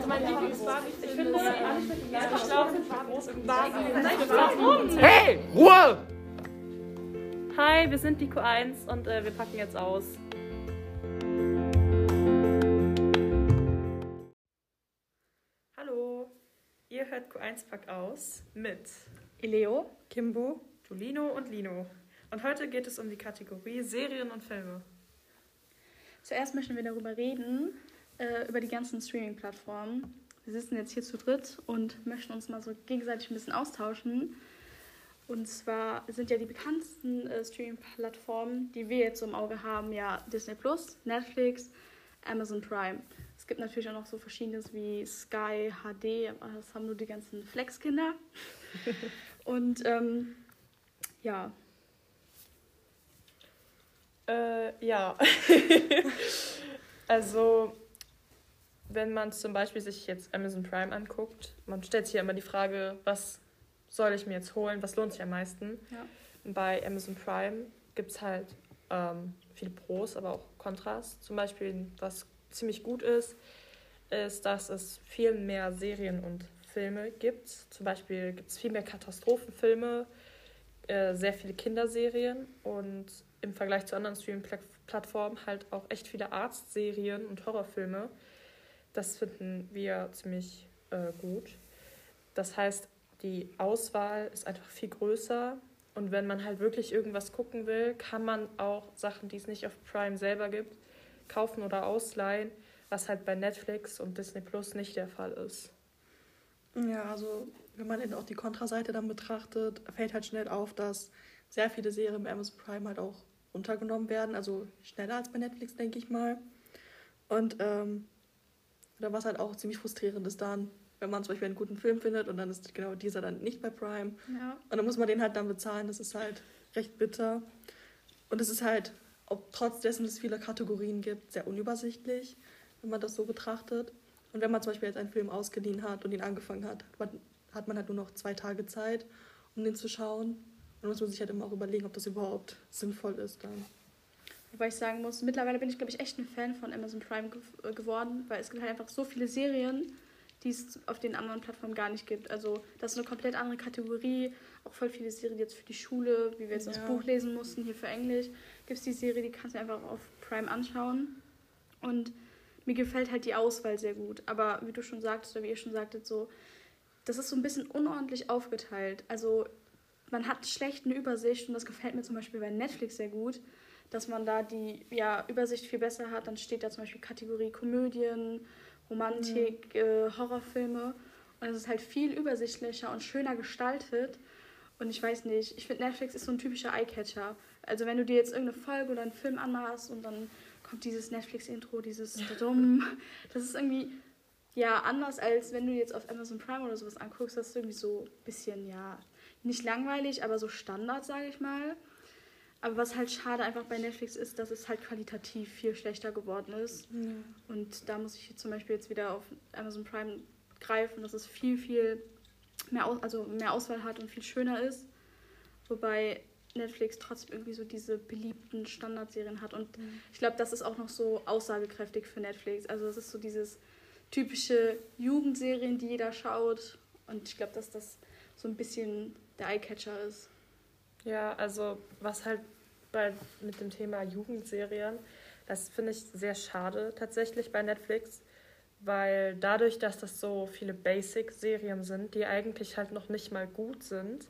Also mein Lieblingsbarbie. Ich finde, ich glaube, Warum? Hey, Ruhe! Hi, wir sind die Q1 und äh, wir packen jetzt aus. Hallo, ihr hört Q1 Pack aus mit Eleo, Kimbo, Julino und Lino. Und heute geht es um die Kategorie Serien und Filme. Zuerst möchten wir darüber reden, äh, über die ganzen Streaming-Plattformen. Wir sitzen jetzt hier zu dritt und möchten uns mal so gegenseitig ein bisschen austauschen. Und zwar sind ja die bekanntesten äh, Streaming-Plattformen, die wir jetzt so im Auge haben, ja Disney Plus, Netflix, Amazon Prime. Es gibt natürlich auch noch so verschiedenes wie Sky, HD, aber das haben nur die ganzen Flex-Kinder. und ähm, ja, Äh, ja. also, wenn man zum Beispiel sich jetzt Amazon Prime anguckt, man stellt sich ja immer die Frage, was soll ich mir jetzt holen, was lohnt sich am meisten? Ja. Bei Amazon Prime gibt es halt ähm, viele Pros, aber auch Kontras. Zum Beispiel, was ziemlich gut ist, ist, dass es viel mehr Serien und Filme gibt. Zum Beispiel gibt es viel mehr Katastrophenfilme, äh, sehr viele Kinderserien und im Vergleich zu anderen Streaming-Plattformen halt auch echt viele Arztserien und Horrorfilme. Das finden wir ziemlich äh, gut. Das heißt, die Auswahl ist einfach viel größer. Und wenn man halt wirklich irgendwas gucken will, kann man auch Sachen, die es nicht auf Prime selber gibt, kaufen oder ausleihen, was halt bei Netflix und Disney Plus nicht der Fall ist. Ja, also wenn man dann auch die Kontraseite dann betrachtet, fällt halt schnell auf, dass sehr viele Serien bei Amazon Prime halt auch runtergenommen werden, also schneller als bei Netflix, denke ich mal. Und ähm, da was halt auch ziemlich frustrierend ist dann, wenn man zum Beispiel einen guten Film findet und dann ist genau dieser dann nicht bei Prime. ja. Und dann muss man den halt dann bezahlen. Das ist halt recht bitter. Und es ist halt, ob trotz dessen es viele Kategorien gibt, sehr unübersichtlich, wenn man das so betrachtet. Und wenn man zum Beispiel jetzt einen Film ausgeliehen hat und ihn angefangen hat, hat man, hat man halt nur noch zwei Tage Zeit, um den zu schauen. Und dann muss man sich halt immer auch überlegen, ob das überhaupt sinnvoll ist dann. Wobei ich sagen muss, mittlerweile bin ich, glaube ich, echt ein Fan von Amazon Prime gew äh, geworden, weil es gibt halt einfach so viele Serien, die es auf den anderen Plattformen gar nicht gibt. Also das ist eine komplett andere Kategorie. Auch voll viele Serien jetzt für die Schule, wie wir jetzt das Ja. Buch lesen mussten, hier für Englisch. Gibt es die Serie, die kannst du einfach auf Prime anschauen. Und mir gefällt halt die Auswahl sehr gut. Aber wie du schon sagtest, oder wie ihr schon sagtet, so, das ist so ein bisschen unordentlich aufgeteilt. Also man hat schlecht eine Übersicht und das gefällt mir zum Beispiel bei Netflix sehr gut, dass man da die ja, Übersicht viel besser hat. Dann steht da zum Beispiel Kategorie Komödien, Romantik, äh, Horrorfilme und es ist halt viel übersichtlicher und schöner gestaltet. Und ich weiß nicht, ich finde Netflix ist so ein typischer Eyecatcher. Also wenn du dir jetzt irgendeine Folge oder einen Film anmachst und dann kommt dieses Netflix-Intro, dieses Dumm, das ist irgendwie ja anders als wenn du jetzt auf Amazon Prime oder sowas anguckst, das ist irgendwie so ein bisschen, ja, nicht langweilig, aber so Standard, sage ich mal. Aber was halt schade einfach bei Netflix ist, dass es halt qualitativ viel schlechter geworden ist. Und da muss ich zum Beispiel jetzt wieder auf Amazon Prime greifen, dass es viel, viel mehr, Aus also mehr Auswahl hat und viel schöner ist. Wobei Netflix trotzdem irgendwie so diese beliebten Standardserien hat. Und ich glaube, das ist auch noch so aussagekräftig für Netflix. Also es ist so dieses typische Jugendserien, die jeder schaut. Und ich glaube, dass das so ein bisschen der Eyecatcher ist. Ja, also was halt bei, mit dem Thema Jugendserien, das finde ich sehr schade tatsächlich bei Netflix, weil dadurch, dass das so viele Basic-Serien sind, die eigentlich halt noch nicht mal gut sind,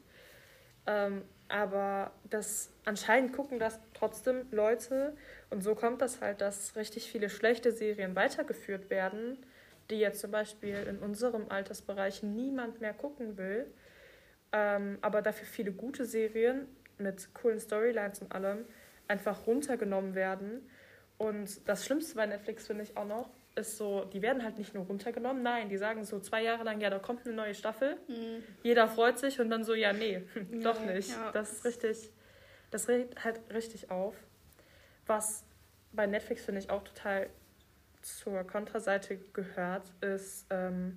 ähm, aber das anscheinend gucken das trotzdem Leute und so kommt das halt, dass richtig viele schlechte Serien weitergeführt werden, die jetzt zum Beispiel in unserem Altersbereich niemand mehr gucken will. Ähm, aber dafür viele gute Serien mit coolen Storylines und allem einfach runtergenommen werden. Und das Schlimmste bei Netflix finde ich auch noch, ist so, die werden halt nicht nur runtergenommen, nein, die sagen so zwei Jahre lang, ja, da kommt eine neue Staffel, jeder freut sich und dann so, ja, nee, doch nicht. Ja. Das ist richtig, das regt halt richtig auf. Was bei Netflix finde ich auch total zur Kontraseite gehört, ist, ähm,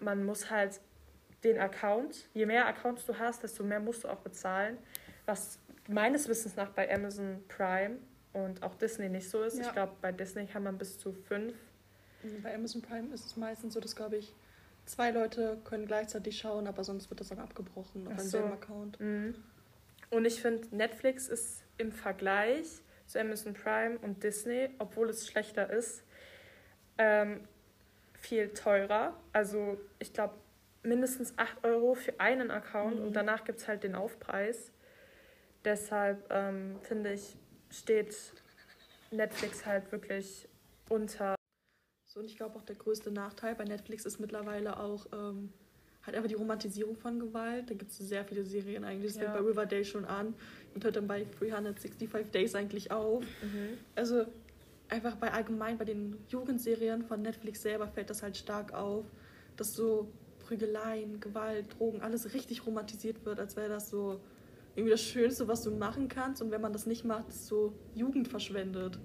man muss halt den Account, je mehr Accounts du hast, desto mehr musst du auch bezahlen. Was meines Wissens nach bei Amazon Prime und auch Disney nicht so ist. Ja. Ich glaube, bei Disney kann man bis zu fünf Bei Amazon Prime ist es meistens so, dass, glaube ich, zwei Leute können gleichzeitig schauen, aber sonst wird das dann abgebrochen auf einem so. selben Account. Mhm. Und ich finde, Netflix ist im Vergleich zu Amazon Prime und Disney, obwohl es schlechter ist, ähm, viel teurer. Also ich glaube mindestens 8 Euro für einen Account Mhm. und danach gibt es halt den Aufpreis. Deshalb ähm, finde ich, steht Netflix halt wirklich unter. So, und ich glaube auch der größte Nachteil bei Netflix ist mittlerweile auch ähm, halt einfach die Romantisierung von Gewalt. Da gibt es sehr viele Serien eigentlich. Das Ja. fängt bei Riverdale schon an und hört dann bei 365 Days eigentlich auf. Mhm. Also einfach bei allgemein bei den Jugendserien von Netflix selber fällt das halt stark auf, dass so Prügeleien, Gewalt, Drogen, alles richtig romantisiert wird, als wäre das so irgendwie das Schönste, was du machen kannst. Und wenn man das nicht macht, ist so Jugend verschwendet.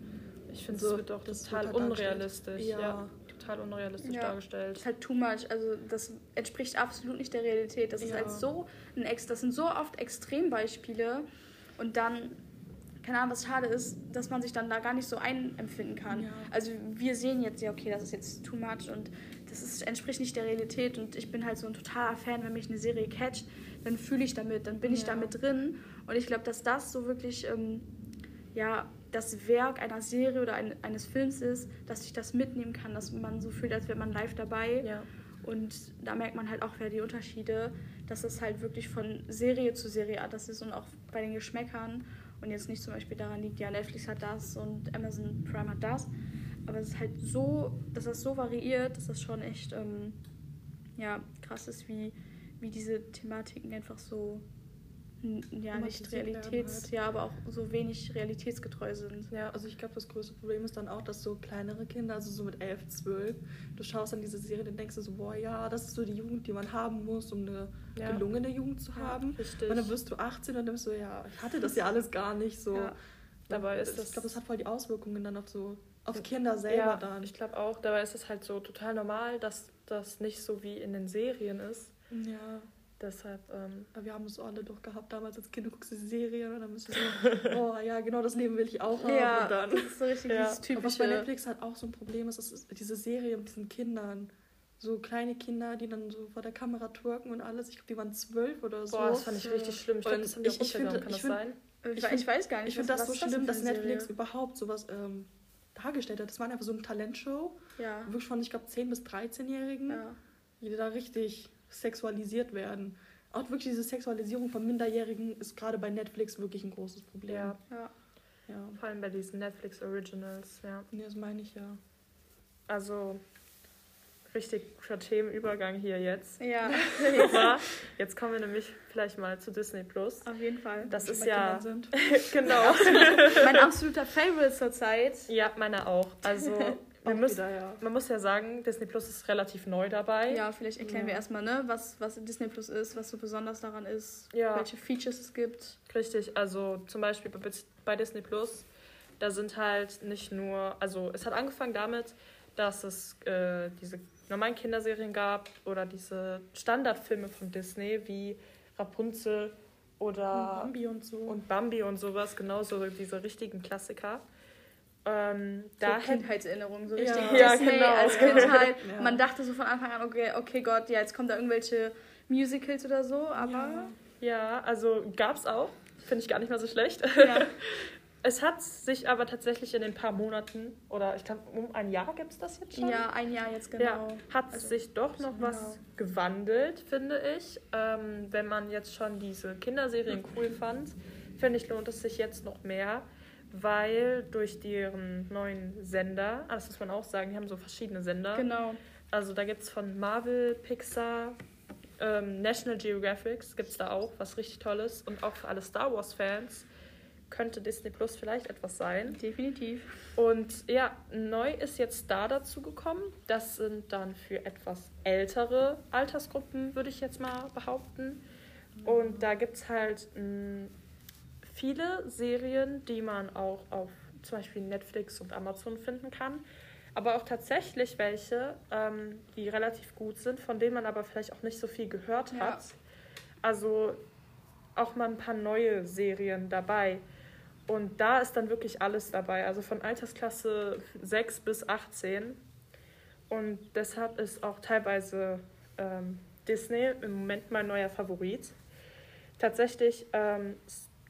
Ich finde, So, es wird doch das total wird halt unrealistisch. Ja. Ja. total unrealistisch Ja. dargestellt. ist halt too much. Also das entspricht absolut nicht der Realität. Das ist Ja. halt so ein Ex, das sind so oft Extrembeispiele und dann keine Ahnung, was schade ist, dass man sich dann da gar nicht so einempfinden kann. Ja. Also wir sehen jetzt ja, okay, das ist jetzt too much und das ist, entspricht nicht der Realität und ich bin halt so ein totaler Fan, wenn mich eine Serie catcht, dann fühle ich damit, dann bin ich Ja. damit drin und ich glaube, dass das so wirklich ähm, ja das Werk einer Serie oder ein, eines Films ist, dass ich das mitnehmen kann, dass man so fühlt, als wäre man live dabei. Ja. Und da merkt man halt auch wieder die Unterschiede, dass es halt wirklich von Serie zu Serie anders ist und auch bei den Geschmäckern und jetzt nicht zum Beispiel daran liegt, ja, Netflix hat das und Amazon Prime hat das. Aber es ist halt so, dass das so variiert, dass das schon echt ähm, ja, krass ist, wie, wie diese Thematiken einfach so ja, nicht realitäts, halt. ja, aber auch so wenig realitätsgetreu sind. Ja. Also ich glaube, das größte Problem ist dann auch, dass so kleinere Kinder, also so mit 11, 12, du schaust dann diese Serie, dann denkst du so, boah, ja, das ist so die Jugend, die man haben muss, um eine Ja. gelungene Jugend zu haben. Richtig. Und dann wirst du 18 und dann bist du, ja, ich hatte das ja alles gar nicht so. Ja. Dabei ist ich das- glaube, das hat voll die Auswirkungen dann auf so, auf Kinder selber ja, dann. Ich glaube auch, dabei ist es halt so total normal, dass das nicht so wie in den Serien ist. Ja, Deshalb, ähm, aber wir haben es alle doch gehabt damals als Kind, du guckst diese Serien und dann bist du so, oh ja, genau das Leben will ich auch haben. Ja, Und dann. das ist so richtig Ja. dieses Aber was bei. Netflix halt auch so ein Problem ist, das ist diese Serie mit diesen Kindern. So kleine Kinder, die dann so vor der Kamera twerken und alles. Ich glaube, die waren zwölf oder so. boah, das fand ich richtig schlimm. Ich glaube, das haben wir ich- auch ich finde-. Kann ich das finde- sein? Ich, Ich find- ich weiß gar nicht. Ich finde das so schlimm, denn dass Netflix Serie? überhaupt sowas ähm, dargestellt hat. Das war einfach so eine Talentshow. Ja. Wirklich von, ich glaube, 10- bis 13-Jährigen, ja. die da richtig sexualisiert werden. Auch wirklich diese Sexualisierung von Minderjährigen ist gerade bei Netflix wirklich ein großes Problem. Ja, ja. ja. vor allem bei diesen Netflix Originals, ja. Nee, das meine ich ja. Also, richtig guter Themenübergang hier jetzt. Ja, Aber jetzt kommen wir nämlich vielleicht mal zu Disney Plus. auf jeden Fall. Das ist ja, genau. mein absoluter Favorite zurzeit. Ja, meine auch. Also, wir Auch müssen, wieder, ja. man muss ja sagen, Disney Plus ist relativ neu dabei. Ja, vielleicht erklären wir Ja. erstmal, ne, was, was Disney Plus ist, was so besonders daran ist, Ja. welche Features es gibt. Richtig, also zum Beispiel bei- bei Disney Plus, da sind halt nicht nur, also es hat angefangen damit, dass es äh, diese normalen Kinderserien gab oder diese Standardfilme von Disney wie Rapunzel oder Bambi und so. und Bambi und sowas, genauso diese richtigen Klassiker. Ähm, Da da so hätte Kindheitserinnerungen, so Ja. richtig Ja, Disney genau. als Kindheit. Ja. Man dachte so von Anfang an, okay, okay Gott, ja, jetzt kommen da irgendwelche Musicals oder so, aber ja, also gab es auch, finde ich gar nicht mal so schlecht. ja, Es hat sich aber tatsächlich in den paar Monaten oder ich glaube um ein Jahr gibt es das jetzt schon. ja, ein Jahr jetzt genau. Ja, hat Also, sich doch noch genau. was gewandelt, finde ich. Ähm, wenn man jetzt schon diese Kinderserien cool fand, finde ich, lohnt es sich jetzt noch mehr, weil durch deren neuen Sender, ah, das muss man auch sagen, die haben so verschiedene Sender. Genau. Also da gibt es von Marvel, Pixar, ähm, National Geographic, gibt es da auch, was richtig Tolles. Und auch für alle Star Wars-Fans könnte Disney Plus vielleicht etwas sein. Definitiv. Und ja, neu ist jetzt da dazu gekommen. Das sind dann für etwas ältere Altersgruppen, würde ich jetzt mal behaupten. Und da gibt es halt mh, viele Serien, die man auch auf zum Beispiel Netflix und Amazon finden kann. Aber auch tatsächlich welche, ähm, die relativ gut sind, von denen man aber vielleicht auch nicht so viel gehört Ja. hat. Also auch mal ein paar neue Serien dabei. Und da ist dann wirklich alles dabei, also von Altersklasse 6 bis 18. Und deshalb ist auch teilweise ähm, Disney im Moment mein neuer Favorit. Tatsächlich ähm,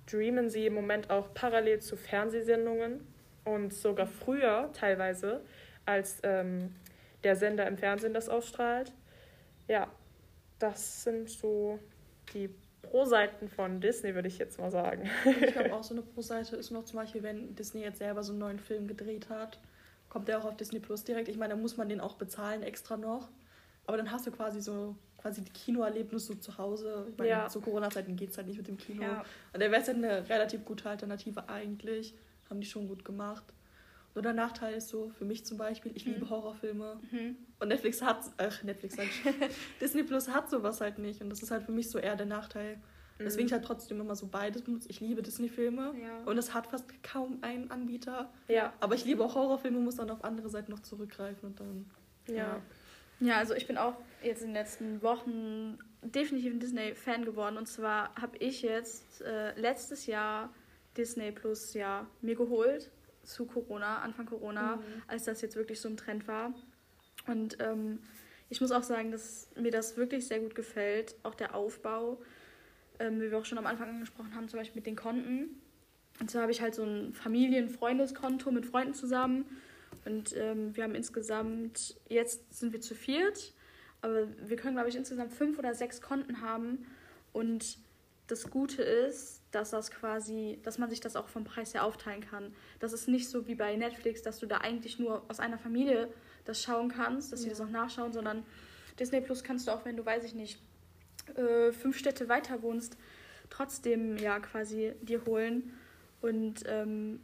streamen sie im Moment auch parallel zu Fernsehsendungen und sogar früher teilweise als ähm, der Sender im Fernsehen das ausstrahlt. Ja, das sind so die Pro-Seiten von Disney, würde ich jetzt mal sagen. Ich glaube auch so eine Pro-Seite ist noch zum Beispiel, wenn Disney jetzt selber so einen neuen Film gedreht hat, kommt der auch auf Disney Plus direkt. Ich meine, da muss man den auch bezahlen extra noch. Aber dann hast du quasi so quasi die Kinoerlebnisse so zu Hause. Ich meine, Ja. zu Corona-Zeiten geht es halt nicht mit dem Kino. Ja. Und der wäre jetzt eine relativ gute Alternative eigentlich. Haben die schon gut gemacht. Nur der Nachteil ist so, für mich zum Beispiel, ich liebe Horrorfilme. Mhm. Und Netflix hat, ach, Netflix sag ich, Disney Plus hat sowas halt nicht. Und das ist halt für mich so eher der Nachteil. Deswegen ich halt trotzdem immer so beides benutze. Ich liebe Disney-Filme. Ja. Und es hat fast kaum einen Anbieter. Ja, Aber ich liebe auch Horrorfilme, muss dann auf andere Seiten noch zurückgreifen und dann. ja. Ja, also ich bin auch jetzt in den letzten Wochen definitiv ein Disney-Fan geworden. Und zwar habe ich jetzt äh, letztes Jahr Disney Plus ja mir geholt zu Corona, Anfang Corona, Mhm. als das jetzt wirklich so im Trend war. Und ähm, ich muss auch sagen, dass mir das wirklich sehr gut gefällt. Auch der Aufbau, ähm, wie wir auch schon am Anfang angesprochen haben, zum Beispiel mit den Konten. Und zwar habe ich halt so ein Familien-Freundeskonto mit Freunden zusammen. Und ähm, wir haben insgesamt, jetzt sind wir zu viert, aber wir können, glaube ich, insgesamt fünf oder sechs Konten haben. Und das Gute ist, dass das quasi, dass man sich das auch vom Preis her aufteilen kann. Das ist nicht so wie bei Netflix, dass du da eigentlich nur aus einer Familie das schauen kannst, dass sie Ja. das auch nachschauen, sondern Disney Plus kannst du auch, wenn du, weiß ich nicht, äh, fünf Städte weiter wohnst, trotzdem ja quasi dir holen. Und ähm,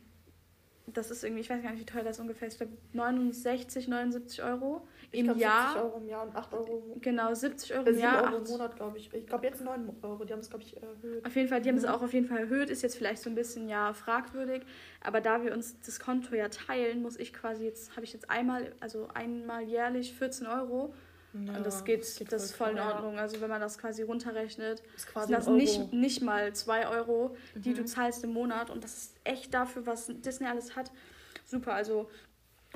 das ist irgendwie, ich weiß gar nicht, wie teuer das ungefähr ist, ich glaube 69, 79 Euro Ich im glaub, Jahr. 70 Euro im Jahr und 8 Euro im Genau, 70 Euro äh, im 7 Jahr. Euro im Monat, glaube ich. Ich glaube jetzt 9 Euro, die haben es, glaube ich, erhöht. Auf jeden Fall, die haben es Mhm. auch auf jeden Fall erhöht, ist jetzt vielleicht so ein bisschen ja fragwürdig, aber da wir uns das Konto ja teilen, muss ich quasi jetzt, habe ich jetzt einmal, also einmal jährlich 14 Euro Ja, und das geht, das ist voll in ja. Ordnung. Also wenn man das quasi runterrechnet, Ist sind quasi das nicht, nicht mal 2 Euro, die Mhm. du zahlst im Monat und das ist echt dafür, was Disney alles hat, super. Also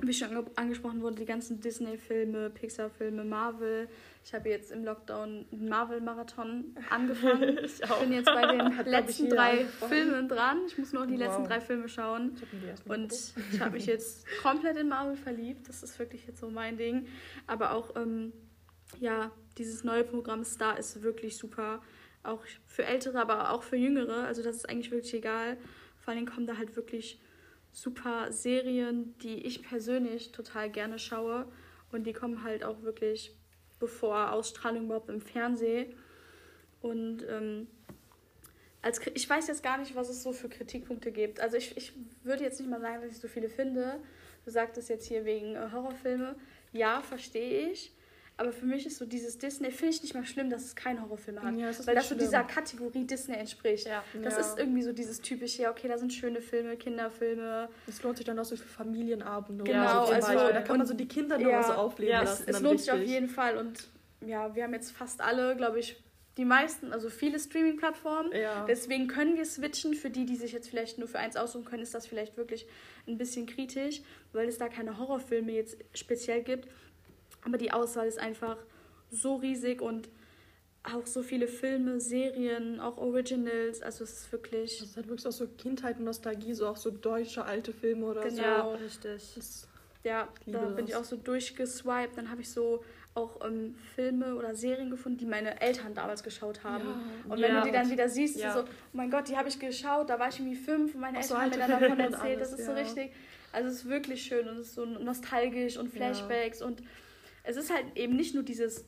wie schon ange angesprochen wurde, die ganzen Disney-Filme, Pixar-Filme, Marvel. Ich habe jetzt im Lockdown einen Marvel-Marathon angefangen. ich auch. Bin jetzt bei den letzten drei. Filmen dran. Ich muss nur noch die letzten Wow. drei Filme schauen. Ich Und ich habe mich jetzt komplett in Marvel verliebt. Das ist wirklich jetzt so mein Ding. Aber auch, ähm, ja, dieses neue Programm Star ist wirklich super. Auch für Ältere, aber auch für Jüngere. Also das ist eigentlich wirklich egal. Vor allem kommen da halt wirklich super Serien, die ich persönlich total gerne schaue. Und die kommen halt auch wirklich bevor Ausstrahlung überhaupt im Fernsehen. Und ähm, als, ich weiß jetzt gar nicht, was es so für Kritikpunkte gibt. Also ich, ich würde jetzt nicht mal sagen, dass ich so viele finde. Du sagtest jetzt hier wegen äh, Horrorfilme. Ja, verstehe ich. Aber für mich ist so dieses Disney, finde ich nicht mal schlimm, dass es keine Horrorfilme hat. Ja, das weil das so schlimm. dieser Kategorie Disney entspricht. Ja. Das Ja. ist irgendwie so dieses typische, ja, okay, da sind schöne Filme, Kinderfilme. Es lohnt sich dann auch so für Familienabende. Genau, so also- Beispiel. Da kann man so die Kinder noch ja, mal so aufleben ja, Es, lassen. es dann lohnt sich auf jeden Fall. Und ja, wir haben jetzt fast alle, glaube ich, die meisten, also viele Streaming-Plattformen. Ja. Deswegen können wir switchen. Für die, die sich jetzt vielleicht nur für eins aussuchen können, ist das vielleicht wirklich ein bisschen kritisch, weil es da keine Horrorfilme jetzt speziell gibt. Aber die Auswahl ist einfach so riesig und auch so viele Filme, Serien, auch Originals. Also es ist wirklich. Das ist halt wirklich auch so Kindheit und Nostalgie, so auch so deutsche alte Filme oder Genau. Ja, richtig. so. Das, Ja, da bin ich das. auch so durchgeswiped. Dann habe ich so auch ähm, Filme oder Serien gefunden, die meine Eltern damals geschaut haben. Ja. Und wenn Ja. du die dann wieder siehst, Ja. so, oh mein Gott, die habe ich geschaut, da war ich irgendwie fünf und meine Auch so Eltern haben mir dann davon erzählt. Das alles, ist so richtig. Also es ist wirklich schön und es ist so nostalgisch und Ja. Flashbacks und es ist halt eben nicht nur dieses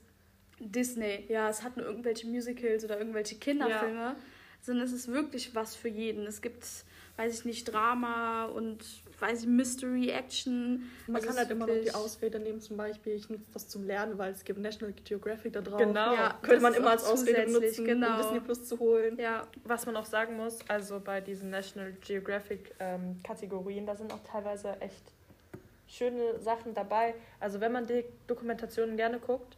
Disney, ja, es hat nur irgendwelche Musicals oder irgendwelche Kinderfilme, sondern es ist wirklich was für jeden. Es gibt, weiß ich nicht, Drama und weiß ich, Mystery, Action. Man Also kann halt immer noch die Ausrede nehmen, zum Beispiel, ich nutze das zum Lernen, weil es gibt National Geographic da drauf. Genau. Ja, Könnte man immer als Ausrede nutzen, genau. um Disney Plus zu holen. Ja, Was man auch sagen muss, also bei diesen National Geographic ähm, Kategorien, da sind auch teilweise echt schöne Sachen dabei. Also wenn man die Dokumentationen gerne guckt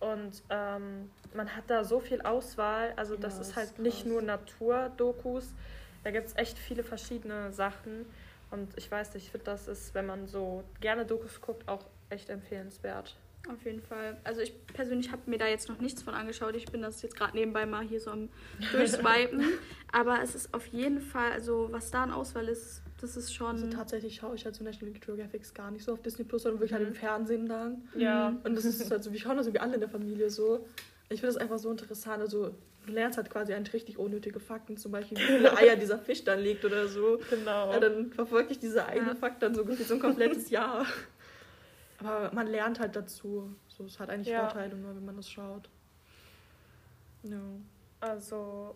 und ähm, man hat da so viel Auswahl, also das Ja, ist halt ist nicht krass. nur Naturdokus, da gibt es echt viele verschiedene Sachen und ich weiß nicht, ich finde, das ist, wenn man so gerne Dokus guckt, auch echt empfehlenswert. Auf jeden Fall. Also ich persönlich habe mir da jetzt noch nichts von angeschaut. Ich bin das jetzt gerade nebenbei mal hier so am Durchswipen. Aber es ist auf jeden Fall, also was da an Auswahl ist, das ist schon. Also tatsächlich schaue ich halt so National Geographic gar nicht so auf Disney Plus, sondern wirklich halt Mhm. im Fernsehen dann. Ja. Und das ist halt so, wir schauen das irgendwie alle in der Familie so. Ich finde das einfach so interessant. Also du lernst halt quasi eigentlich richtig unnötige Fakten, zum Beispiel wie viele Eier dieser Fisch dann legt oder so. Genau. Ja, dann verfolge ich diese eine Ja. Fakt dann so gefühlt so ein komplettes Jahr. Aber man lernt halt dazu. So, es hat eigentlich Ja. Vorteile nur, wenn man das schaut. Ja. Also,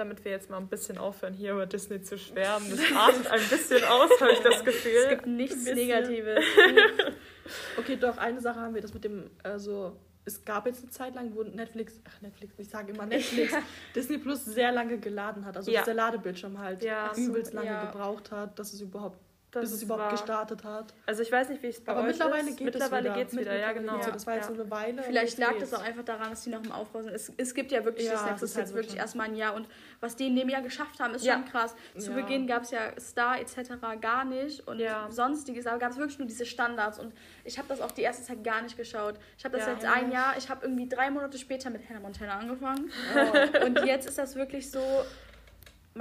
damit wir jetzt mal ein bisschen aufhören, hier über Disney zu schwärmen, das artet ein bisschen aus, habe ich das Gefühl. es gibt nichts. Negatives. Okay, doch, eine Sache haben wir, das mit dem, also es gab jetzt eine Zeit lang, wo Netflix, ach Netflix, ich sage immer Netflix, Disney Plus sehr lange geladen hat. Also Ja. dass der Ladebildschirm halt Ja. übelst lange ja. gebraucht hat, dass es überhaupt, Das bis es überhaupt war- gestartet hat. Also ich weiß nicht, wie es bei Aber euch mittlerweile ist. geht mittlerweile es wieder. geht's wieder. Ja, Mittlerweile genau. wieder. Das war jetzt ja. so eine Weile. Vielleicht lag das auch einfach daran, dass die noch im Aufbau sind. Es, es gibt ja wirklich Ja, das Netflix ist halt jetzt wirklich wirklich- erstmal ein Jahr. Und was die in dem Jahr geschafft haben, ist Ja. schon krass. Zu Ja. Beginn gab es ja Star etc. gar nicht und Ja. sonstiges, aber gab es wirklich nur diese Standards. Und ich habe das auch die erste Zeit gar nicht geschaut. Ich habe das Ja. jetzt ein Jahr, ich habe irgendwie drei Monate später mit Hannah Montana angefangen. Oh. Und jetzt ist das wirklich so,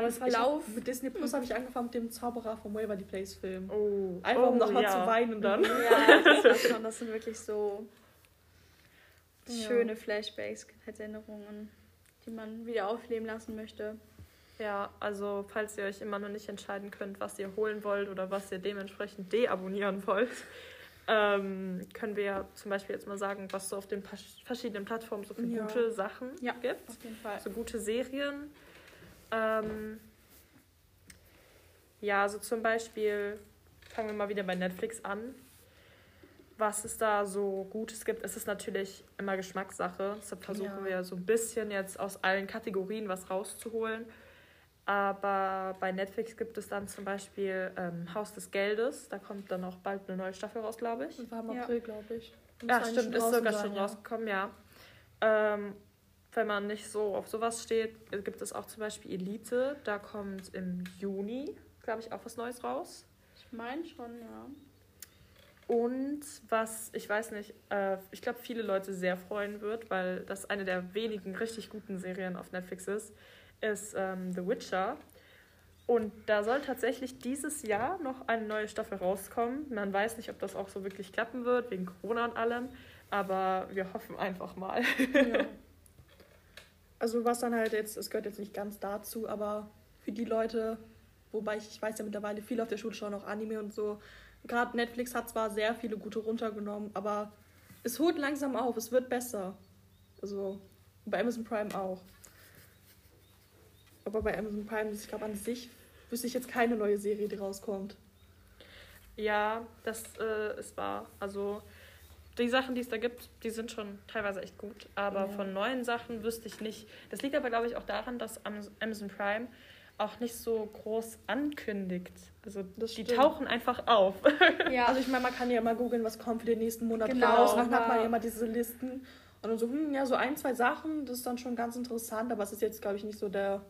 mein Was- ich Verlauf. Hab, mit Disney Plus habe ich angefangen mit dem Zauberer vom Waverly Place Film. Oh, Einfach oh, um nochmal ja. zu weinen dann. Ja, schon, das sind wirklich so Ja. schöne Flashbacks, Erinnerungen, die man wieder aufleben lassen möchte. Ja, also falls ihr euch immer noch nicht entscheiden könnt, was ihr holen wollt oder was ihr dementsprechend deabonnieren wollt, ähm, können wir ja zum Beispiel jetzt mal sagen, was so auf den verschiedenen Plattformen so für Ja. gute Sachen Ja. gibt. Auf jeden Fall. So gute Serien. Ähm, ja, also zum Beispiel, fangen wir mal wieder bei Netflix an. Was es da so Gutes gibt, ist es natürlich immer Geschmackssache. Deshalb versuchen Ja. wir so ein bisschen jetzt aus allen Kategorien was rauszuholen. Aber bei Netflix gibt es dann zum Beispiel ähm, Haus des Geldes. Da kommt dann auch bald eine neue Staffel raus, glaube ich. Das war im Ja. April, glaube ich. Muss Ja, stimmt, ist sogar sein, schon ja. rausgekommen, ja. Ähm, wenn man nicht so auf sowas steht, gibt es auch zum Beispiel Elite. Da kommt im Juni, glaube ich, auch was Neues raus. Ich meine schon, ja. Und was, ich weiß nicht, äh, ich glaube, viele Leute sehr freuen wird, weil das eine der wenigen richtig guten Serien auf Netflix ist, ist ähm, The Witcher. Und da soll tatsächlich dieses Jahr noch eine neue Staffel rauskommen. Man weiß nicht, ob das auch so wirklich klappen wird, wegen Corona und allem. Aber wir hoffen einfach mal. Ja. Also was dann halt jetzt, es gehört jetzt nicht ganz dazu, aber für die Leute, wobei ich, ich weiß ja mittlerweile viele auf der Schule schauen auch Anime und so. Gerade Netflix hat zwar sehr viele gute runtergenommen, aber es holt langsam auf, es wird besser. Also bei Amazon Prime auch. Aber bei Amazon Prime, ich glaube an sich, wüsste ich jetzt keine neue Serie, die rauskommt. Ja, das äh, ist wahr. Also die Sachen, die es da gibt, die sind schon teilweise echt gut. Aber Ja. von neuen Sachen wüsste ich nicht. Das liegt aber, glaube ich, auch daran, dass Am- Amazon Prime auch nicht so groß ankündigt. Also Das die stimmt. tauchen einfach auf. Ja, Also ich meine, man kann ja mal googeln, was kommt für den nächsten Monat Genau, raus. Und dann hat man ja immer diese Listen. Und dann so, hm, ja, so ein, zwei Sachen, das ist dann schon ganz interessant, aber es ist jetzt, glaube ich, nicht so der,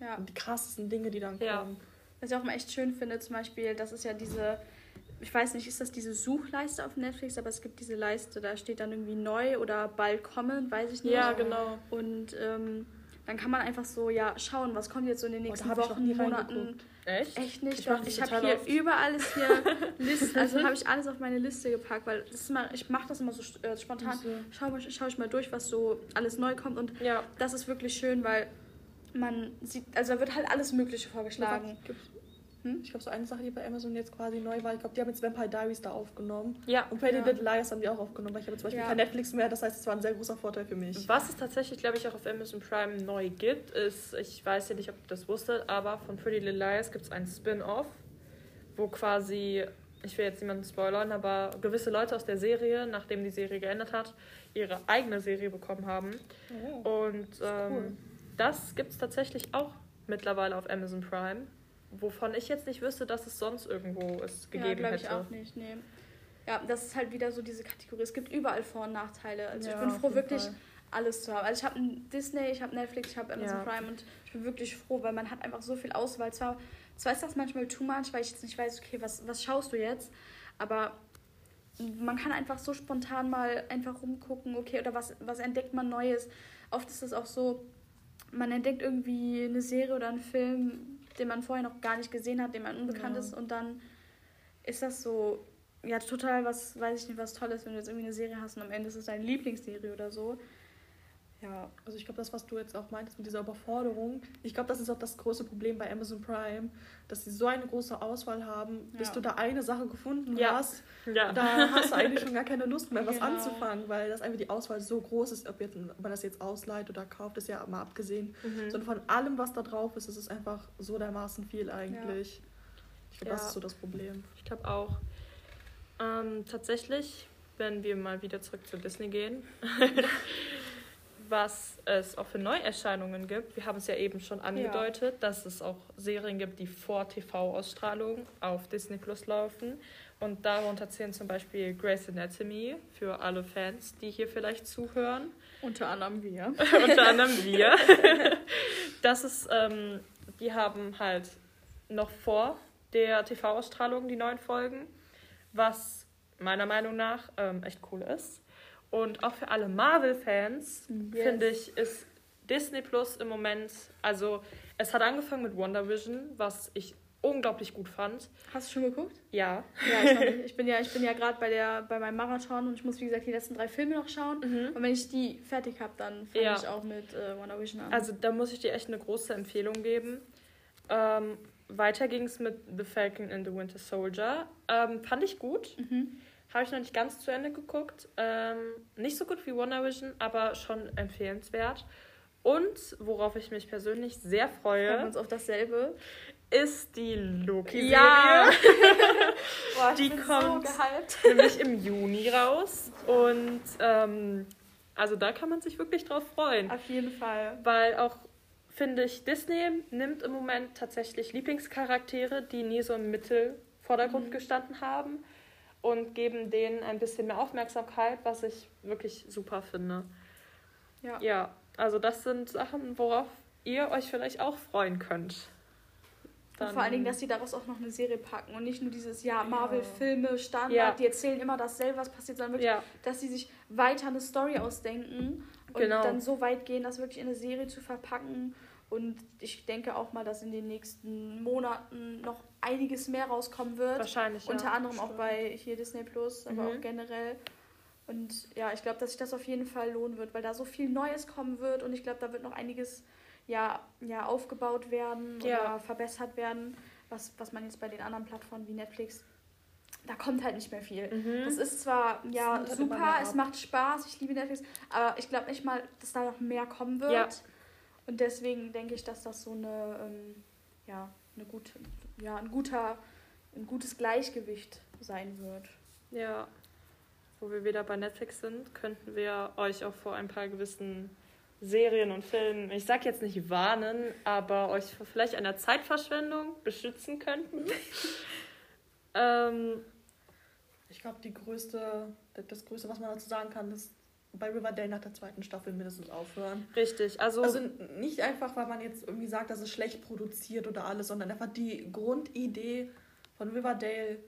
ja. die krassesten Dinge, die dann Ja. kommen. Was ich auch immer echt schön finde, zum Beispiel, das ist ja diese, ich weiß nicht, ist das diese Suchleiste auf Netflix, aber es gibt diese Leiste, da steht dann irgendwie neu oder bald kommen, weiß ich nicht. ja, genau. Und ähm, dann kann man einfach so, ja, schauen, was kommt jetzt so in den Oh, nächsten noch Wochen, Monaten. Echt? Echt nicht, Ich doch. Ich habe hier oft. überall ist hier Listen, also habe ich alles auf meine Liste gepackt, weil das ist immer, ich mache das immer so äh, spontan. Also, Schau, mal- schau ich mal durch, was so alles neu kommt und Ja. das ist wirklich schön, weil man sieht, also da wird halt alles Mögliche vorgeschlagen. Hm? Ich glaube, so eine Sache, die bei Amazon jetzt quasi neu war, ich glaube, die haben jetzt Vampire Diaries da aufgenommen. Ja. Und Pretty Ja. Little Liars haben die auch aufgenommen, weil ich habe zum Beispiel Ja. kein Netflix mehr, das heißt, es war ein sehr großer Vorteil für mich. Was es tatsächlich, glaube ich, auch auf Amazon Prime neu gibt, ist, ich weiß ja nicht, ob ihr das wusstet, aber von Pretty Little Liars gibt es ein Spin-off, wo quasi, ich will jetzt niemanden spoilern, aber gewisse Leute aus der Serie, nachdem die Serie geendet hat, ihre eigene Serie bekommen haben. Oh. Und ähm, cool. das gibt es tatsächlich auch mittlerweile auf Amazon Prime, wovon ich jetzt nicht wüsste, dass es sonst irgendwo es Ja, gegeben glaube ich hätte. auch nicht, nee. Ja, das ist halt wieder so diese Kategorie. Es gibt überall Vor- und Nachteile. Also Ja, ich bin froh, wirklich Fall. alles zu haben. Also ich habe Disney, ich habe Netflix, ich habe Amazon Ja. Prime und ich bin wirklich froh, weil man hat einfach so viel Auswahl. Zwar, zwar ist das manchmal too much, weil ich jetzt nicht weiß, okay, was, was schaust du jetzt? Aber man kann einfach so spontan mal einfach rumgucken, okay, oder was, was entdeckt man Neues. Oft ist es auch so, man entdeckt irgendwie eine Serie oder einen Film, den man vorher noch gar nicht gesehen hat, den man unbekannt Ja. ist und dann ist das so, ja, total was, weiß ich nicht, was Tolles, wenn du jetzt irgendwie eine Serie hast und am Ende ist es deine Lieblingsserie oder so. Ja, Also ich glaube, das, was du jetzt auch meintest mit dieser Überforderung, ich glaube, das ist auch das große Problem bei Amazon Prime, dass sie so eine große Auswahl haben, bis Ja. du da eine Sache gefunden Ja. hast, Ja. da hast du eigentlich schon gar keine Lust mehr, was Genau. anzufangen, weil das einfach die Auswahl so groß ist, ob, jetzt, ob man das jetzt ausleiht oder kauft, ist ja mal abgesehen. Mhm. Sondern von allem, was da drauf ist, ist es einfach so dermaßen viel eigentlich. Ich glaube, das ist so das Problem. Ich glaube auch. Ähm, tatsächlich, wenn wir mal wieder zurück zu Disney gehen, was es auch für Neuerscheinungen gibt. Wir haben es ja eben schon angedeutet, dass es auch Serien gibt, die vor TV-Ausstrahlung auf Disney Plus laufen. Und darunter zählen zum Beispiel Grey's Anatomy für alle Fans, die hier vielleicht zuhören. unter anderem wir. unter anderem wir. Das ist, ähm, die haben halt noch vor der TV-Ausstrahlung die neuen Folgen, was meiner Meinung nach ähm, echt cool ist. Und auch für alle Marvel-Fans, Yes. finde ich, ist Disney Plus im Moment, also es hat angefangen mit WandaVision, was ich unglaublich gut fand. Hast du schon geguckt? Ja. Ja, ich, ich bin ja, ich bin ja gerade bei, der, bei meinem Marathon und ich muss, wie gesagt, die letzten drei Filme noch schauen. Und wenn ich die fertig habe, dann fange Ja. ich auch mit äh, WandaVision an. Also da muss ich dir echt eine große Empfehlung geben. Ähm, weiter ging es mit The Falcon and the Winter Soldier. Ähm, fand ich gut. mhm. Habe ich noch nicht ganz zu Ende geguckt. Ähm, nicht so gut wie WandaVision, aber schon empfehlenswert. Und worauf ich mich persönlich sehr Freuen freue, uns auf dasselbe. ist die Loki-Serie. Ja. Boah, Die kommt- so. Nämlich im Juni raus. Und ähm, also da kann man sich wirklich drauf freuen. Auf jeden Fall. Weil auch, finde ich, Disney nimmt im Moment tatsächlich Lieblingscharaktere, die nie so im Mittelvordergrund Mhm. gestanden haben und geben denen ein bisschen mehr Aufmerksamkeit, was ich wirklich super finde. Ja. Ja, also das sind Sachen, worauf ihr euch vielleicht auch freuen könnt. Und vor allen Dingen, dass sie daraus auch noch eine Serie packen und nicht nur dieses, ja, Ja. Marvel-Filme, Standard, Ja. die erzählen immer dasselbe, was passiert, sondern wirklich, Ja, dass sie sich weiter eine Story ausdenken und Genau. dann so weit gehen, das wirklich in eine Serie zu verpacken. Und ich denke auch mal, dass in den nächsten Monaten noch einiges mehr rauskommen wird. wahrscheinlich. Ja. Unter anderem auch stimmt. bei hier Disney Plus, aber Mhm. auch generell. Und ja, ich glaube, dass sich das auf jeden Fall lohnen wird, weil da so viel Neues kommen wird und ich glaube, da wird noch einiges ja, ja aufgebaut werden Ja. oder verbessert werden, was, was man jetzt bei den anderen Plattformen wie Netflix, da kommt halt nicht mehr viel. Mhm. Das ist zwar ja halt super, es macht Spaß, ich liebe Netflix, aber ich glaube nicht mal, dass da noch mehr kommen wird. Ja. Und deswegen denke ich, dass das so eine, ähm, ja, eine gute, ja, ein guter, ein gutes Gleichgewicht sein wird. Ja, wo wir wieder bei Netflix sind, könnten wir euch auch vor ein paar gewissen Serien und Filmen, ich sag jetzt nicht warnen, aber euch vor vielleicht einer Zeitverschwendung beschützen könnten. ähm, Ich glaube, die größte, das Größte, was man dazu sagen kann, ist bei Riverdale nach der zweiten Staffel mindestens aufhören. richtig, also, Also nicht einfach, weil man jetzt irgendwie sagt, das ist schlecht produziert oder alles, sondern einfach die Grundidee von Riverdale,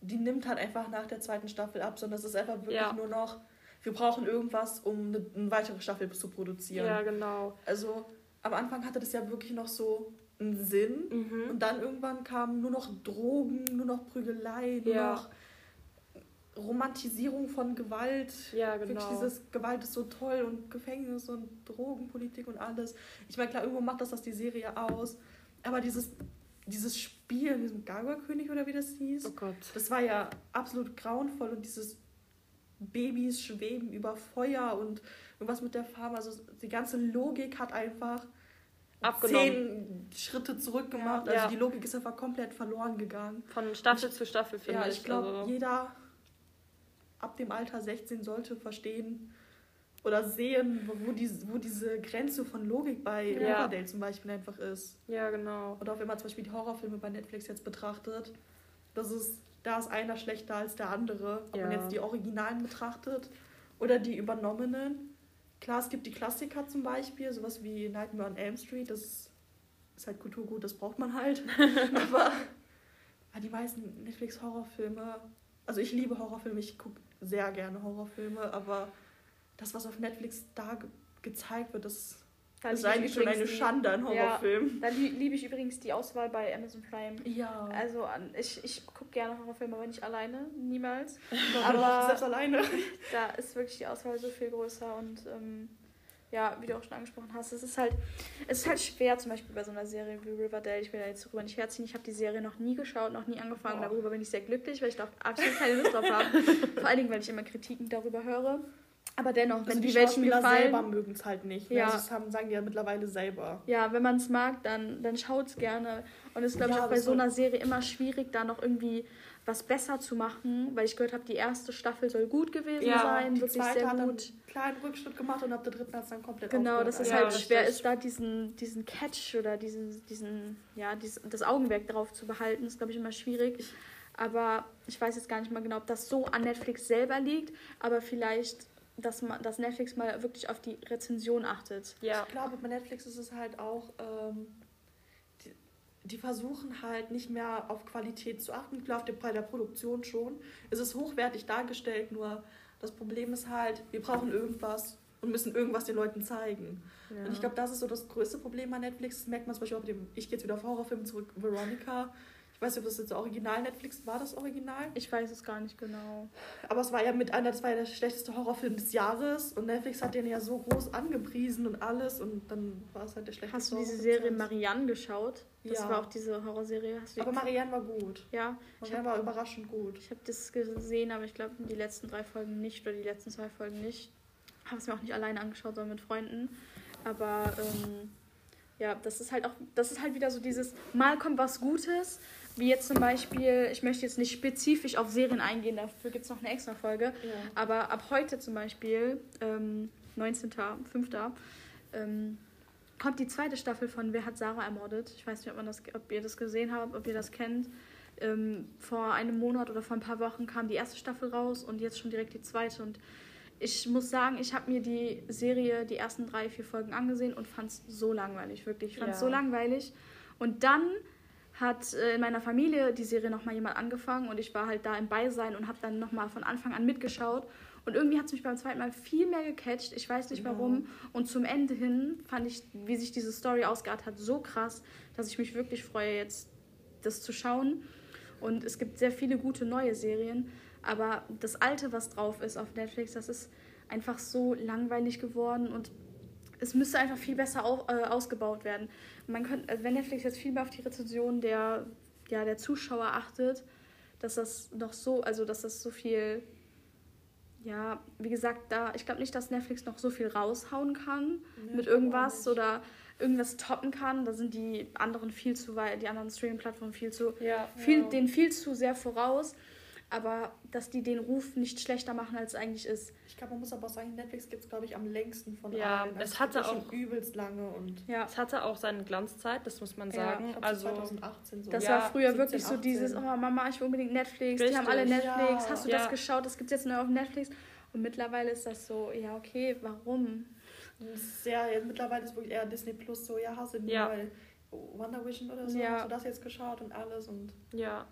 die nimmt halt einfach nach der zweiten Staffel ab, sondern es ist einfach wirklich Ja. nur noch, wir brauchen irgendwas, um eine, eine weitere Staffel zu produzieren. ja genau. Also am Anfang hatte das ja wirklich noch so einen Sinn Mhm. und dann irgendwann kamen nur noch Drogen, nur noch Prügelei, nur Ja. noch Romantisierung von Gewalt. Ja, Wirklich genau. dieses Gewalt ist so toll und Gefängnis und Drogenpolitik und alles. Ich meine, klar, irgendwo macht das das die Serie aus. Aber dieses, dieses Spiel mit diesem Gargoyle-König oder wie das hieß, Oh Gott. das war ja absolut grauenvoll und dieses Babys schweben über Feuer und irgendwas mit der Farbe. Also die ganze Logik hat einfach Abgenommen. zehn Schritte zurück gemacht. Ja. Also Ja. die Logik ist einfach komplett verloren gegangen. Von Staffel zu Staffel, finde Ja, ich. ich glaube, also, jeder ab dem Alter 16 sollte verstehen oder sehen, wo, die, wo diese Grenze von Logik bei Ja. Riverdale zum Beispiel einfach ist. ja, genau. Oder auch wenn man zum Beispiel die Horrorfilme bei Netflix jetzt betrachtet, das ist, da ist einer schlechter als der andere. Ob man Ja. jetzt die Originalen betrachtet oder die übernommenen. Klar, es gibt die Klassiker zum Beispiel, sowas wie Nightmare on Elm Street, das ist halt Kulturgut, das braucht man halt. Aber die meisten Netflix-Horrorfilme Also ich liebe Horrorfilme, ich gucke sehr gerne Horrorfilme, aber das, was auf Netflix da ge gezeigt wird, das Da ist eigentlich schon eine Schande an Horrorfilmen. Ja, da lie- liebe ich übrigens die Auswahl bei Amazon Prime. Ja. Also an, ich, ich gucke gerne Horrorfilme, aber nicht alleine, niemals. aber- selbst alleine. Da ist wirklich die Auswahl so viel größer und ähm, ja, wie du auch schon angesprochen hast, es ist halt, es ist halt schwer, zum Beispiel bei so einer Serie wie Riverdale, ich will da jetzt darüber nicht herziehen, ich habe die Serie noch nie geschaut, noch nie angefangen, Boah. darüber bin ich sehr glücklich, weil ich da absolut keine Lust drauf habe. Vor allen Dingen, weil ich immer Kritiken darüber höre. Aber dennoch, wenn Also die, die welchen gefallen, selber mögen es halt nicht. Ja. Ja. Also das haben, sagen die ja mittlerweile selber. ja, wenn man es mag, dann, dann schaut's gerne. Und es ist, glaube ich, Ja, auch bei so einer Serie immer schwierig, da noch irgendwie was besser zu machen, weil ich gehört habe, die erste Staffel soll gut gewesen Ja, sein, die wirklich zweite sehr hat gut. einen kleinen Rückschritt gemacht und ab der dritten hat es dann komplett Genau, das ist Ja, halt schwer, ist da diesen, diesen Catch oder diesen, diesen ja, dies, das Augenmerk drauf zu behalten, ist, glaube ich, immer schwierig. Aber ich weiß jetzt gar nicht mal genau, ob das so an Netflix selber liegt, aber vielleicht, dass, man, dass Netflix mal wirklich auf die Rezension achtet. Ja. Ich glaube, bei Netflix ist es halt auch, ähm, die versuchen halt nicht mehr auf Qualität zu achten. Klar, auf der, bei der Produktion schon. Es ist hochwertig dargestellt, nur das Problem ist halt, wir brauchen irgendwas und müssen irgendwas den Leuten zeigen. Und ich glaube, das ist so das größte Problem bei Netflix. Das merkt man zum Beispiel auch bei dem, ich gehe jetzt wieder auf Horrorfilm zurück, Veronica. Ich weiß nicht, ob das jetzt Original Netflix war, das Original. Ich weiß es gar nicht genau. Aber es war ja mit einer, das war ja der schlechteste Horrorfilm des Jahres und Netflix hat den ja so groß angepriesen und alles und dann war es halt der schlechteste Hast du diese Serie. Marianne geschaut? Das Ja. war auch diese Horrorserie. Hast du die Aber Marianne war gut. Ja, ich Marianne habe war überraschend gut. ich hab das gesehen, aber ich glaube, die letzten drei Folgen nicht oder die letzten zwei Folgen nicht. Habe es mir auch nicht alleine angeschaut, sondern mit Freunden. Aber ähm, ja, das ist halt auch, das ist halt wieder so dieses, mal kommt was Gutes, wie jetzt zum Beispiel, ich möchte jetzt nicht spezifisch auf Serien eingehen, dafür gibt es noch eine extra Folge. Ja. Aber ab heute zum Beispiel, ähm, 19.05., ähm, kommt die zweite Staffel von Wer hat Sarah ermordet? Ich weiß nicht, ob, man das, ob ihr das gesehen habt, ob ihr das kennt. Ähm, vor einem Monat oder vor ein paar Wochen kam die erste Staffel raus und jetzt schon direkt die zweite. Und ich muss sagen, ich habe mir die Serie, die ersten drei, vier Folgen angesehen und fand es so langweilig, wirklich. Ich fand es Ja. so langweilig. Und dann hat äh, in meiner Familie die Serie nochmal jemand angefangen und ich war halt da im Beisein und habe dann nochmal von Anfang an mitgeschaut. Und irgendwie hat es mich beim zweiten Mal viel mehr gecatcht. Ich weiß nicht warum. Und zum Ende hin fand ich, wie sich diese Story ausgeartet hat, so krass, dass ich mich wirklich freue, jetzt das zu schauen. Und es gibt sehr viele gute neue Serien. Aber das Alte, was drauf ist auf Netflix, das ist einfach so langweilig geworden und es müsste einfach viel besser au äh, ausgebaut werden. Man könnte, also wenn Netflix jetzt viel mehr auf die Rezension der, ja, der Zuschauer achtet, dass das noch so, also dass das so viel, ja, wie gesagt, da, ich glaube nicht, dass Netflix noch so viel raushauen kann Nee, mit irgendwas oder irgendwas toppen kann. Da sind die anderen viel zu weit, die anderen Streaming-Plattformen viel zu, Ja. viel, Ja. denen viel zu sehr voraus. Aber dass die den Ruf nicht schlechter machen, als es eigentlich ist. Ich glaube, man muss aber auch sagen, Netflix gibt es, glaube ich, am längsten von Ja, allen. es gibt hatte ja schon auch- übelst lange und Ja. Es hatte auch seine Glanzzeit, das muss man Ja, sagen. ich glaub, also 2018 so. Das Ja, war früher 17, wirklich so 18. dieses, oh Mama, ich will unbedingt Netflix, die haben alle Richtig. Netflix, Ja. hast du Ja. das geschaut, das gibt es jetzt neu auf Netflix. Und mittlerweile ist das so, ja okay, warum? Es jetzt mittlerweile ist wirklich eher Disney Plus so, ja, hast du Ja. Wonder Vision oder so, Ja. hast du das jetzt geschaut und alles und ja,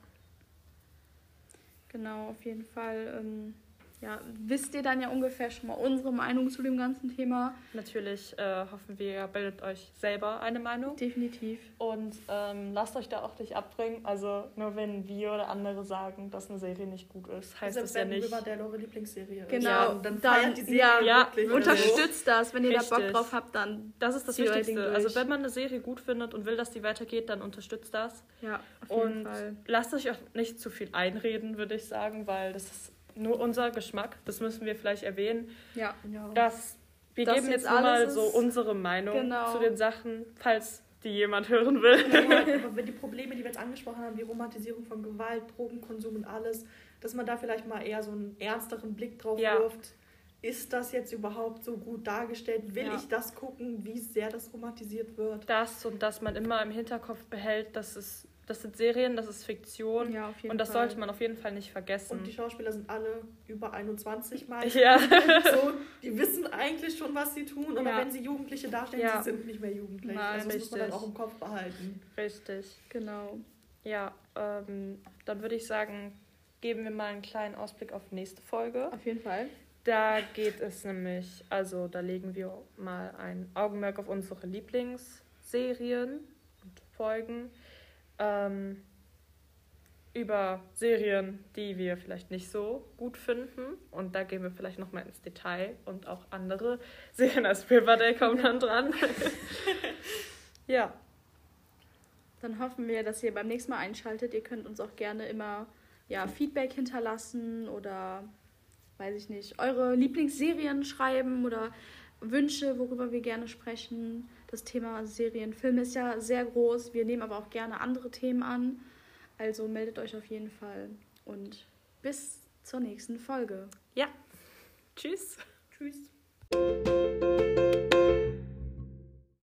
Genau, auf jeden Fall. Ähm, ja, wisst ihr dann ja ungefähr schon mal unsere Meinung zu dem ganzen Thema? natürlich äh, hoffen wir, ihr bildet euch selber eine Meinung. Definitiv. Und ähm, lasst euch da auch nicht abbringen. Also nur wenn wir oder andere sagen, dass eine Serie nicht gut ist, heißt selbst das ja wenn nicht. Riverdale eure Lieblingsserie ist. Genau, Ja, dann, dann- die Serie ja, ja. Unterstützt das, wenn ihr da Bock Richtig. drauf habt, dann. Das ist das Wichtigste. Also wenn man eine Serie gut findet und will, dass die weitergeht, dann unterstützt das. Ja, auf jeden Und Fall. lasst euch auch nicht zu viel einreden, würde ich sagen, weil das ist nur unser Geschmack. Das müssen wir vielleicht erwähnen. Ja, Ja. Dass wir Das geben jetzt jetzt mal so unsere Meinung Genau. zu den Sachen, falls die jemand hören will. aber wenn die Probleme, die wir jetzt angesprochen haben, die Romantisierung von Gewalt, Drogenkonsum und alles, dass man da vielleicht mal eher so einen ernsteren Blick drauf Ja. wirft. Ist das jetzt überhaupt so gut dargestellt? Will Ja. ich das gucken, wie sehr das romantisiert wird? Das und dass man immer im Hinterkopf behält, dass es, das sind Serien, das ist Fiktion. ja, auf jeden und das Fall. sollte man auf jeden Fall nicht vergessen. Und die Schauspieler sind alle über 21 mal. ja, So, die wissen eigentlich schon, was sie tun. Oder Ja. wenn sie Jugendliche darstellen, Ja. sie sind nicht mehr jugendlich. Nein, also das muss man dann richtig. auch im Kopf behalten. richtig. Genau. Ja, ähm, dann würde ich sagen, geben wir mal einen kleinen Ausblick auf nächste Folge. Auf jeden Fall. Da geht es nämlich, also da legen wir mal ein Augenmerk auf unsere Lieblingsserien und Folgen. Ähm, über Serien, die wir vielleicht nicht so gut finden. Und da gehen wir vielleicht nochmal ins Detail. Und auch andere Serien als Riverdale kommen dann dran. ja. Dann hoffen wir, dass ihr beim nächsten Mal einschaltet. Ihr könnt uns auch gerne immer ja, Feedback hinterlassen oder, weiß ich nicht, eure Lieblingsserien schreiben oder Wünsche, worüber wir gerne sprechen. Das Thema Serien, Film ist ja sehr groß. Wir nehmen aber auch gerne andere Themen an. Also meldet euch auf jeden Fall und bis zur nächsten Folge. Ja. Tschüss. Tschüss.